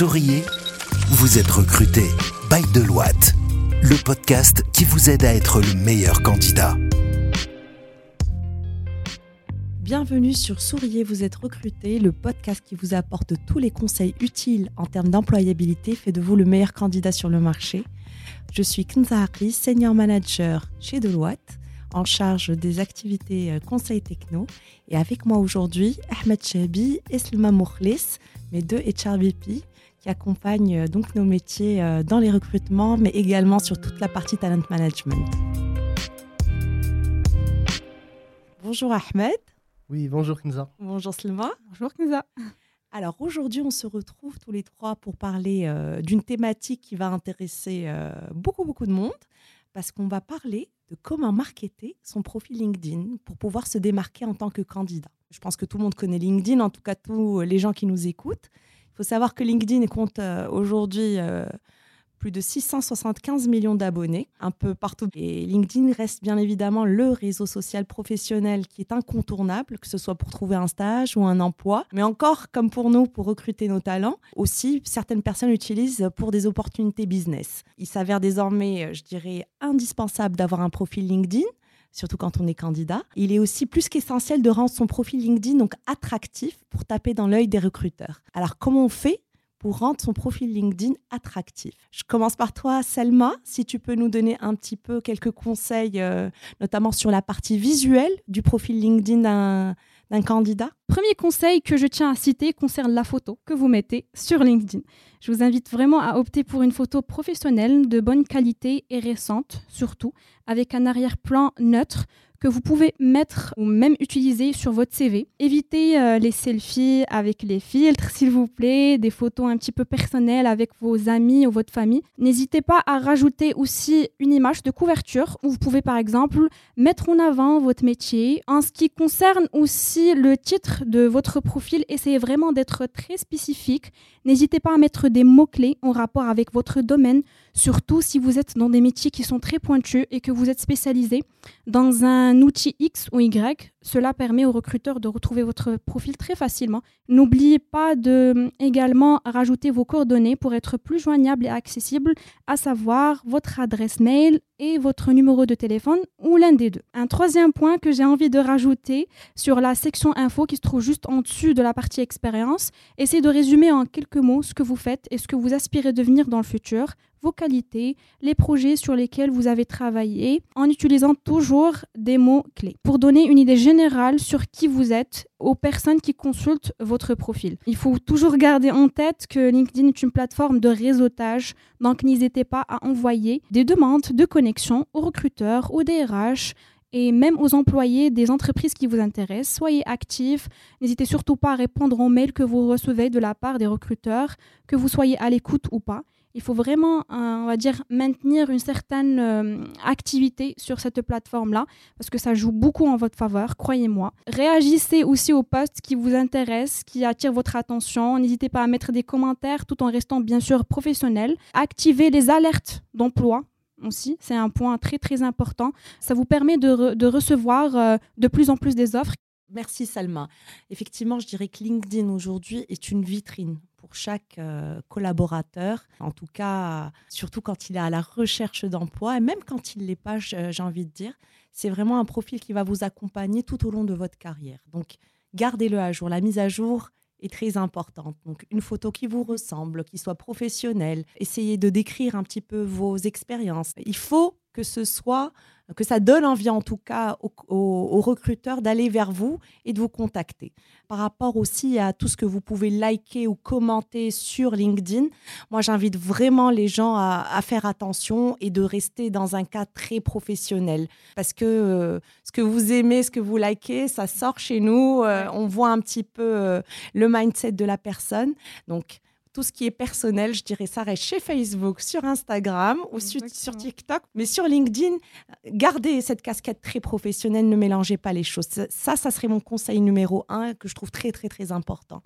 Souriez, vous êtes recruté by Deloitte, le podcast qui vous aide à être le meilleur candidat. Bienvenue sur Souriez, vous êtes recruté, le podcast qui vous apporte tous les conseils utiles en termes d'employabilité, fait de vous le meilleur candidat sur le marché. Je suis Kenza Harry, senior manager chez Deloitte, en charge des activités euh, conseil techno. Et avec moi aujourd'hui, Ahmed Chabi et Slima mes deux HRVP, qui accompagnent euh, donc nos métiers euh, dans les recrutements, mais également sur toute la partie talent management. Bonjour Ahmed. Oui, bonjour Kinza. Bonjour Slima. Bonjour Kinza. Alors aujourd'hui, on se retrouve tous les trois pour parler euh, d'une thématique qui va intéresser beaucoup, beaucoup de monde, parce qu'on va parler de comment marketer son profil LinkedIn pour pouvoir se démarquer en tant que candidat. Je pense que tout le monde connaît LinkedIn, en tout cas tous les gens qui nous écoutent. Faut savoir que LinkedIn compte euh, aujourd'hui euh, plus de 675 millions d'abonnés un peu partout. Et LinkedIn reste bien évidemment le réseau social professionnel qui est incontournable, que ce soit pour trouver un stage ou un emploi. Mais encore, comme pour nous, pour recruter nos talents, aussi, certaines personnes l'utilisent pour des opportunités business. Il s'avère désormais, euh, je dirais, indispensable d'avoir un profil LinkedIn surtout quand on est candidat. Il est aussi plus qu'essentiel de rendre son profil LinkedIn donc attractif pour taper dans l'œil des recruteurs. Alors comment on fait pour rendre son profil LinkedIn attractif? Je commence par toi, Selma, si tu peux nous donner un petit peu quelques conseils, euh, notamment sur la partie visuelle du profil LinkedIn d'un candidat. Premier conseil que je tiens à citer concerne la photo que vous mettez sur LinkedIn. Je vous invite vraiment à opter pour une photo professionnelle de bonne qualité et récente, surtout, avec un arrière-plan neutre que vous pouvez mettre ou même utiliser sur votre CV. Évitez euh, les selfies avec les filtres, s'il vous plaît, des photos un petit peu personnelles avec vos amis ou votre famille. N'hésitez pas à rajouter aussi une image de couverture où vous pouvez par exemple mettre en avant votre métier. En ce qui concerne aussi le titre de votre profil, essayez vraiment d'être très spécifique. N'hésitez pas à mettre des mots-clés en rapport avec votre domaine, surtout si vous êtes dans des métiers qui sont très pointus et que vous êtes spécialisé dans un un outil X ou Y, cela permet aux recruteurs de retrouver votre profil très facilement. N'oubliez pas de euh, également rajouter vos coordonnées pour être plus joignable et accessible, à savoir votre adresse mail et votre numéro de téléphone ou l'un des deux. Un troisième point que j'ai envie de rajouter sur la section info qui se trouve juste en dessus de la partie expérience, essayez de résumer en quelques mots ce que vous faites et ce que vous aspirez devenir dans le futur vos qualités, les projets sur lesquels vous avez travaillé, en utilisant toujours des mots clés pour donner une idée générale sur qui vous êtes aux personnes qui consultent votre profil. Il faut toujours garder en tête que LinkedIn est une plateforme de réseautage, donc n'hésitez pas à envoyer des demandes de connexion aux recruteurs, aux DRH et même aux employés des entreprises qui vous intéressent. Soyez actifs. N'hésitez surtout pas à répondre aux mails que vous recevez de la part des recruteurs, que vous soyez à l'écoute ou pas il faut vraiment, euh, on va dire, maintenir une certaine euh, activité sur cette plateforme-là, parce que ça joue beaucoup en votre faveur, croyez-moi. Réagissez aussi aux posts qui vous intéressent, qui attirent votre attention. N'hésitez pas à mettre des commentaires tout en restant bien sûr professionnel. Activez les alertes d'emploi aussi, c'est un point très très important. Ça vous permet de, recevoir euh, de plus en plus des offres. Merci Salma. Effectivement, je dirais que LinkedIn aujourd'hui est une vitrine pour chaque euh, collaborateur, en tout cas, surtout quand il est à la recherche d'emploi, et même quand il ne l'est pas, j'ai envie de dire, c'est vraiment un profil qui va vous accompagner tout au long de votre carrière. Donc, gardez-le à jour. La mise à jour est très importante. Donc, une photo qui vous ressemble, qui soit professionnelle. Essayez de décrire un petit peu vos expériences. Il faut que ce soit, que ça donne envie en tout cas aux, recruteurs d'aller vers vous et de vous contacter. Par rapport aussi à tout ce que vous pouvez liker ou commenter sur LinkedIn, moi j'invite vraiment les gens à, faire attention et de rester dans un cas très professionnel parce que euh, ce que vous aimez, ce que vous likez, ça sort chez nous, euh, on voit un petit peu euh, le mindset de la personne. Donc tout ce qui est personnel, je dirais, ça reste chez Facebook, sur Instagram ou sur, TikTok. Mais sur LinkedIn, gardez cette casquette très professionnelle, ne mélangez pas les choses. Ça, ça serait mon conseil numéro un que je trouve très, très, très important.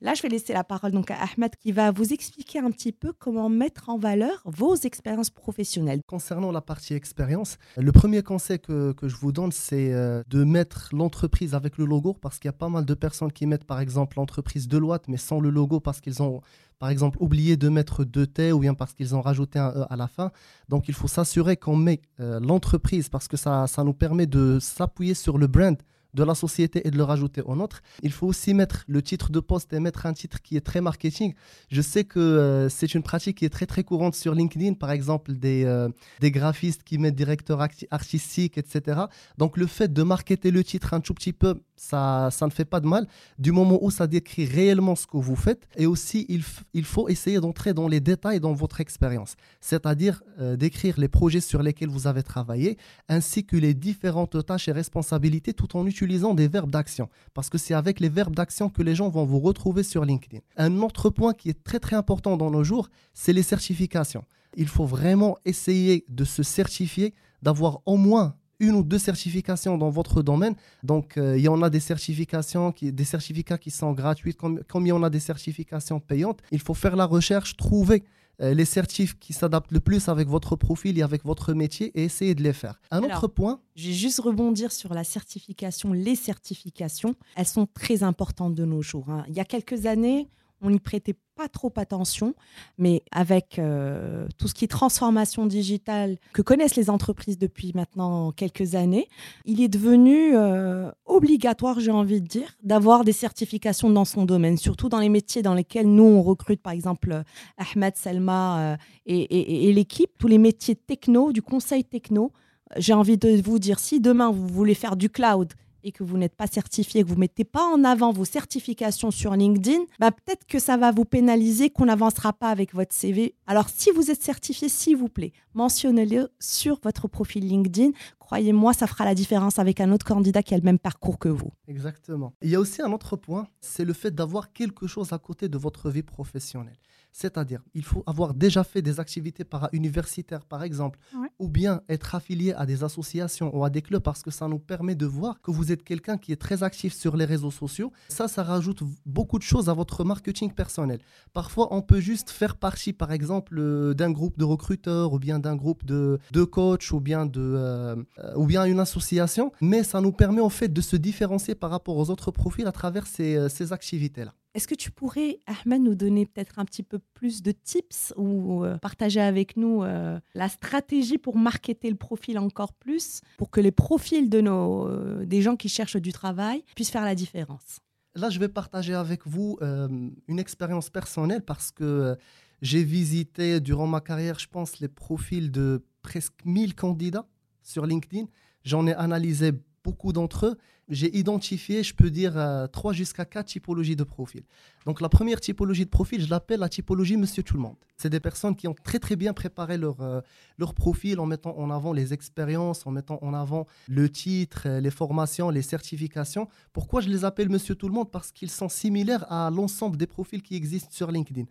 Là, je vais laisser la parole donc à Ahmed qui va vous expliquer un petit peu comment mettre en valeur vos expériences professionnelles. Concernant la partie expérience, le premier conseil que, que je vous donne, c'est euh, de mettre l'entreprise avec le logo parce qu'il y a pas mal de personnes qui mettent par exemple l'entreprise Deloitte mais sans le logo parce qu'ils ont par exemple, oublié de mettre deux T ou bien parce qu'ils ont rajouté un E à la fin. Donc, il faut s'assurer qu'on met euh, l'entreprise parce que ça, ça nous permet de s'appuyer sur le brand de la société et de le rajouter au nôtre. Il faut aussi mettre le titre de poste et mettre un titre qui est très marketing. Je sais que euh, c'est une pratique qui est très très courante sur LinkedIn, par exemple des, euh, des graphistes qui mettent directeur artistique, etc. Donc le fait de marketer le titre un tout petit peu, ça, ça ne fait pas de mal, du moment où ça décrit réellement ce que vous faites. Et aussi, il, il faut essayer d'entrer dans les détails dans votre expérience, c'est-à-dire euh, d'écrire les projets sur lesquels vous avez travaillé, ainsi que les différentes tâches et responsabilités, tout en utilisant des verbes d'action, parce que c'est avec les verbes d'action que les gens vont vous retrouver sur LinkedIn. Un autre point qui est très très important dans nos jours, c'est les certifications. Il faut vraiment essayer de se certifier, d'avoir au moins une ou deux certifications dans votre domaine. Donc, euh, il y en a des certifications, qui, des certificats qui sont gratuits, comme, comme il y en a des certifications payantes. Il faut faire la recherche, trouver euh, les certifs qui s'adaptent le plus avec votre profil et avec votre métier et essayer de les faire. Un autre point. Je vais juste rebondir sur la certification. Les certifications, elles sont très importantes de nos jours. Hein. Il y a quelques années, on n'y prêtait pas trop attention, mais avec euh, tout ce qui est transformation digitale que connaissent les entreprises depuis maintenant quelques années, il est devenu euh, obligatoire, j'ai envie de dire, d'avoir des certifications dans son domaine, surtout dans les métiers dans lesquels nous, on recrute, par exemple, Ahmed, Selma euh, et l'équipe, tous les métiers techno, du conseil techno. J'ai envie de vous dire, si demain vous voulez faire du cloud, et que vous n'êtes pas certifié, que vous ne mettez pas en avant vos certifications sur LinkedIn, bah peut-être que ça va vous pénaliser, qu'on n'avancera pas avec votre CV. Alors si vous êtes certifié, s'il vous plaît, mentionnez-le sur votre profil LinkedIn. Croyez-moi, ça fera la différence avec un autre candidat qui a le même parcours que vous. Exactement. Il y a aussi un autre point, c'est le fait d'avoir quelque chose à côté de votre vie professionnelle. C'est-à-dire, il faut avoir déjà fait des activités para-universitaires, par exemple, ou bien être affilié à des associations ou à des clubs parce que ça nous permet de voir que vous êtes quelqu'un qui est très actif sur les réseaux sociaux. Ça, ça rajoute beaucoup de choses à votre marketing personnel. Parfois, on peut juste faire partie, par exemple, euh, d'un groupe de recruteurs ou bien d'un groupe de, de coachs ou bien, de, euh, ou bien une association, mais ça nous permet en fait de se différencier par rapport aux autres profils à travers ces, euh, ces activités-là. Est-ce que tu pourrais, Ahmed, nous donner peut-être un petit peu plus de tips ou euh, partager avec nous euh, la stratégie pour marketer le profil encore plus, pour que les profils de nos, euh, des gens qui cherchent du travail puissent faire la différence? Là, je vais partager avec vous une expérience personnelle parce que j'ai visité durant ma carrière, je pense, les profils de presque 1000 candidats sur LinkedIn. J'en ai analysé beaucoup d'entre eux j'ai identifié, je peux dire, euh, trois jusqu'à quatre typologies de profils. Donc la première typologie de profil, je l'appelle la typologie Monsieur Tout le Monde. C'est des personnes qui ont très très bien préparé leur, euh, leur profil en mettant en avant les expériences, en mettant en avant le titre, euh, les formations, les certifications. Pourquoi je les appelle Monsieur Tout le Monde Parce qu'ils sont similaires à l'ensemble des profils qui existent sur LinkedIn.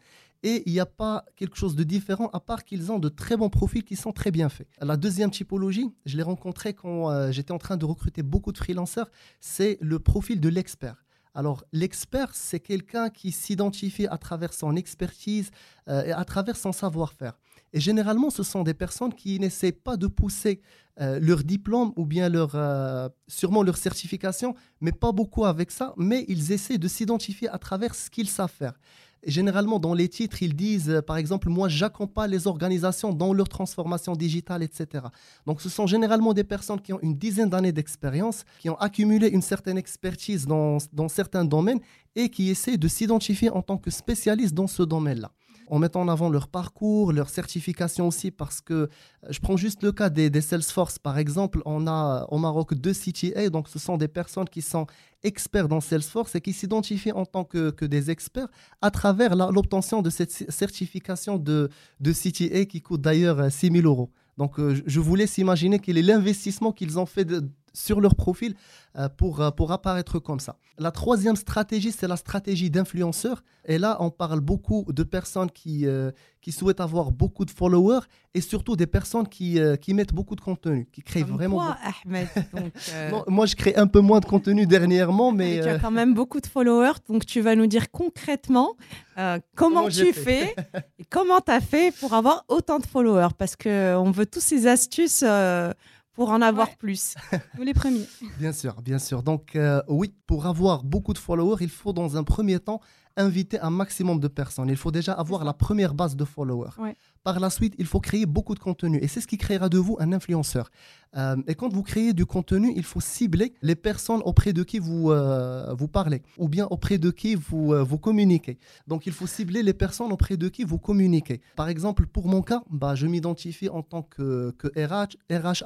Et il n'y a pas quelque chose de différent à part qu'ils ont de très bons profils qui sont très bien faits. La deuxième typologie, je l'ai rencontrée quand j'étais en train de recruter beaucoup de freelancers c'est le profil de l'expert. Alors, l'expert, c'est quelqu'un qui s'identifie à travers son expertise euh, et à travers son savoir-faire. Et généralement, ce sont des personnes qui n'essaient pas de pousser euh, leur diplôme ou bien leur, euh, sûrement leur certification, mais pas beaucoup avec ça, mais ils essaient de s'identifier à travers ce qu'ils savent faire généralement, dans les titres, ils disent, euh, par exemple, moi, j'accompagne les organisations dans leur transformation digitale, etc. Donc, ce sont généralement des personnes qui ont une dizaine d'années d'expérience, qui ont accumulé une certaine expertise dans, dans certains domaines et qui essaient de s'identifier en tant que spécialistes dans ce domaine-là en mettant en avant leur parcours, leur certification aussi, parce que euh, je prends juste le cas des, Salesforce, par exemple, on a au Maroc deux CTA, donc ce sont des personnes qui sont experts dans Salesforce et qui s'identifient en tant que, des experts à travers l'obtention de cette certification de, de CTA qui coûte d'ailleurs 6 euh, 000 euros. Donc, euh, je vous laisse imaginer quel est l'investissement qu'ils ont fait de, sur leur profil euh, pour, euh, pour apparaître comme ça. La troisième stratégie, c'est la stratégie d'influenceur. Et là, on parle beaucoup de personnes qui, euh, qui souhaitent avoir beaucoup de followers et surtout des personnes qui, qui mettent beaucoup de contenu, qui créent vraiment. Moi, Ahmed. moi, je crée un peu moins de contenu dernièrement, mais. tu as quand même beaucoup de followers, donc tu vas nous dire concrètement comment, tu fais et comment tu as fait pour avoir autant de followers? Parce qu'on veut tous ces astuces pour en avoir Ouais. plus. Nous les premiers. Bien sûr, bien sûr. Donc euh, oui, pour avoir beaucoup de followers, il faut dans un premier temps inviter un maximum de personnes. Il faut déjà avoir la première base de followers. Ouais. Par la suite, il faut créer beaucoup de contenu. Et c'est ce qui créera de vous un influenceur. Euh, et quand vous créez du contenu, il faut cibler les personnes auprès de qui vous, euh, vous parlez ou bien auprès de qui vous, euh, vous communiquez. Donc il faut cibler les personnes auprès de qui vous communiquez. Par exemple, pour mon cas, bah, je m'identifie en tant que, que RH, RH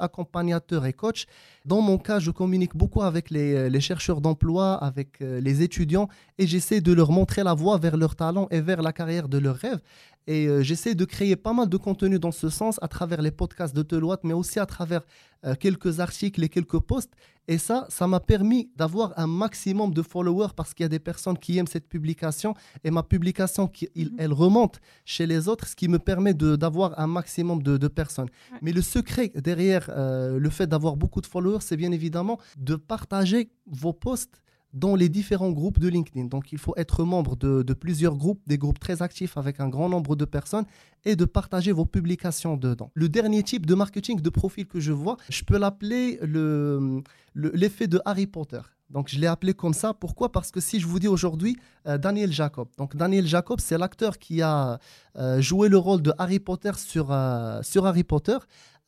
et coach. Dans mon cas, je communique beaucoup avec les, les chercheurs d'emploi, avec euh, les étudiants, et j'essaie de leur montrer la voie vers leur talent et vers la carrière de leurs rêves. Et euh, j'essaie de créer pas mal de contenu dans ce sens à travers les podcasts de Teloite, mais aussi à travers euh, quelques articles et quelques posts. Et ça, ça m'a permis d'avoir un maximum de followers parce qu'il y a des personnes qui aiment cette publication et ma publication, qui, il- Mhm. elle remonte chez les autres, ce qui me permet d'avoir un maximum de, de personnes. Ouais. Mais le secret derrière euh, le fait d'avoir beaucoup de followers, c'est bien évidemment de partager vos posts dans les différents groupes de LinkedIn. Donc, il faut être membre de, plusieurs groupes, des groupes très actifs avec un grand nombre de personnes et de partager vos publications dedans. Le dernier type de marketing de profil que je vois, je peux l'appeler le- le- l'effet de Harry Potter. Donc, je l'ai appelé comme ça. Pourquoi? Parce que si je vous dis aujourd'hui euh, Daniel Jacob. Donc, Daniel Jacob, c'est l'acteur qui a euh, joué le rôle de Harry Potter sur, euh, sur Harry Potter.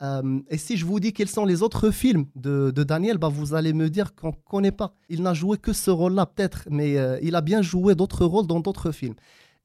Euh, et si je vous dis quels sont les autres films de, Daniel, bah, vous allez me dire qu'on ne connaît pas. Il n'a joué que ce rôle-là, peut-être, mais euh, il a bien joué d'autres rôles dans d'autres films.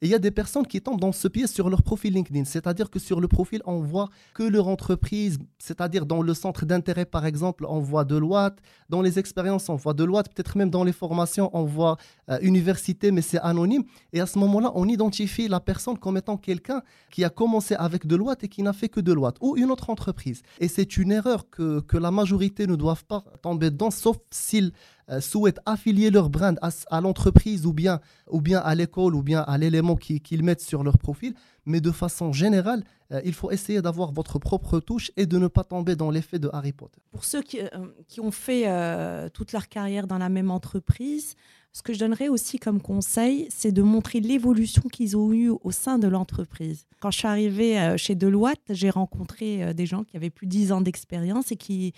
Et il y a des personnes qui tombent dans ce piège sur leur profil LinkedIn. C'est-à-dire que sur le profil, on voit que leur entreprise, c'est-à-dire dans le centre d'intérêt, par exemple, on voit Deloitte. Dans les expériences, on voit Deloitte. Peut-être même dans les formations, on voit euh, université, mais c'est anonyme. Et à ce moment-là, on identifie la personne comme étant quelqu'un qui a commencé avec Deloitte et qui n'a fait que Deloitte ou une autre entreprise. Et c'est une erreur que, que la majorité ne doivent pas tomber dedans, sauf s'ils souhaitent affilier leur brand à, l'entreprise ou bien, ou bien à l'école ou bien à l'élément qui- qu'ils mettent sur leur profil. Mais de façon générale, euh, il faut essayer d'avoir votre propre touche et de ne pas tomber dans l'effet de Harry Potter. Pour ceux qui, euh, ont fait euh, toute leur carrière dans la même entreprise, ce que je donnerais aussi comme conseil, c'est de montrer l'évolution qu'ils ont eue au sein de l'entreprise. Quand je suis arrivée euh, chez Deloitte, j'ai rencontré euh, des gens qui avaient plus de 10 ans d'expérience et qui,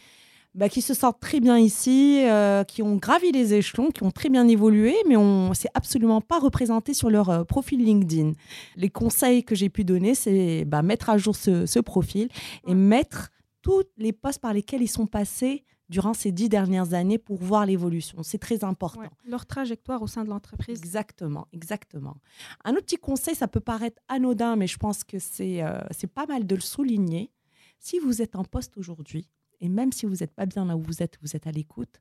bah, qui se sentent très bien ici, euh, qui ont gravi les échelons, qui ont très bien évolué, mais on s'est absolument pas représenté sur leur euh, profil LinkedIn. Les conseils que j'ai pu donner, c'est bah, mettre à jour ce, ce profil et mettre tous les postes par lesquels ils sont passés durant ces dix dernières années pour voir l'évolution. C'est très important. Ouais. Leur trajectoire au sein de l'entreprise. Exactement, exactement. Un autre petit conseil, ça peut paraître anodin, mais je pense que c'est euh, c'est pas mal de le souligner. Si vous êtes en poste aujourd'hui, et même si vous n'êtes pas bien là où vous êtes, vous êtes à l'écoute,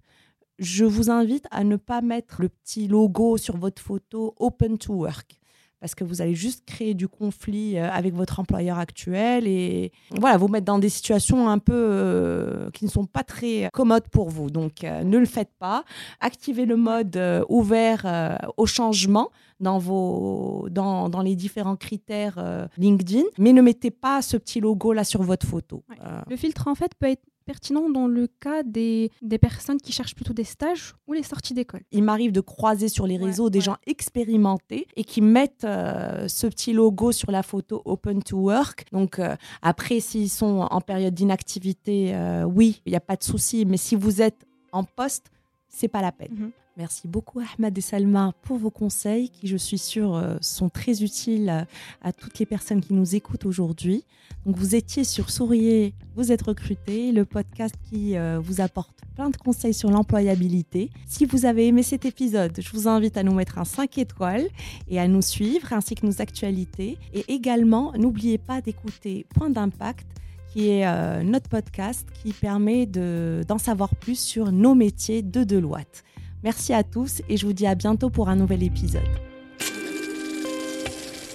je vous invite à ne pas mettre le petit logo sur votre photo Open to Work. Parce que vous allez juste créer du conflit euh, avec votre employeur actuel et voilà, vous mettre dans des situations un peu euh, qui ne sont pas très commodes pour vous. Donc, euh, ne le faites pas activez le mode euh, ouvert au changement dans, vos, dans, dans les différents critères LinkedIn, mais ne mettez pas ce petit logo là sur votre photo. Ouais. Le filtre, en fait, peut être pertinent dans le cas des, des personnes qui cherchent plutôt des stages ou les sorties d'école. il m'arrive de croiser sur les Ouais, réseaux des ouais. gens expérimentés et qui mettent euh, ce petit logo sur la photo Open to Work. Donc euh, après, s'ils sont en période d'inactivité, euh, oui, il n'y a pas de souci. Mais si vous êtes en poste, c'est pas la peine. Mhm. Merci beaucoup Ahmad et Salma pour vos conseils qui, je suis sûre, euh, sont très utiles à, à toutes les personnes qui nous écoutent aujourd'hui. Donc vous étiez sur Souriez, vous êtes recruté, le podcast qui euh, vous apporte plein de conseils sur l'employabilité. Si vous avez aimé cet épisode, je vous invite à nous mettre un 5 étoiles et à nous suivre ainsi que nos actualités. Et également, n'oubliez pas d'écouter Point d'impact qui est euh, notre podcast qui permet de- d'en savoir plus sur nos métiers de Deloitte. Merci à tous et je vous dis à bientôt pour un nouvel épisode.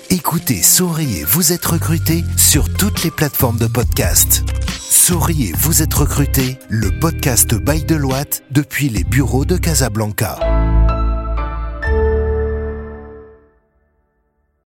Écoutez Souriez, vous êtes recruté sur toutes les plateformes de podcast. Souriez, vous êtes recruté, le podcast by Deloitte depuis les bureaux de Casablanca.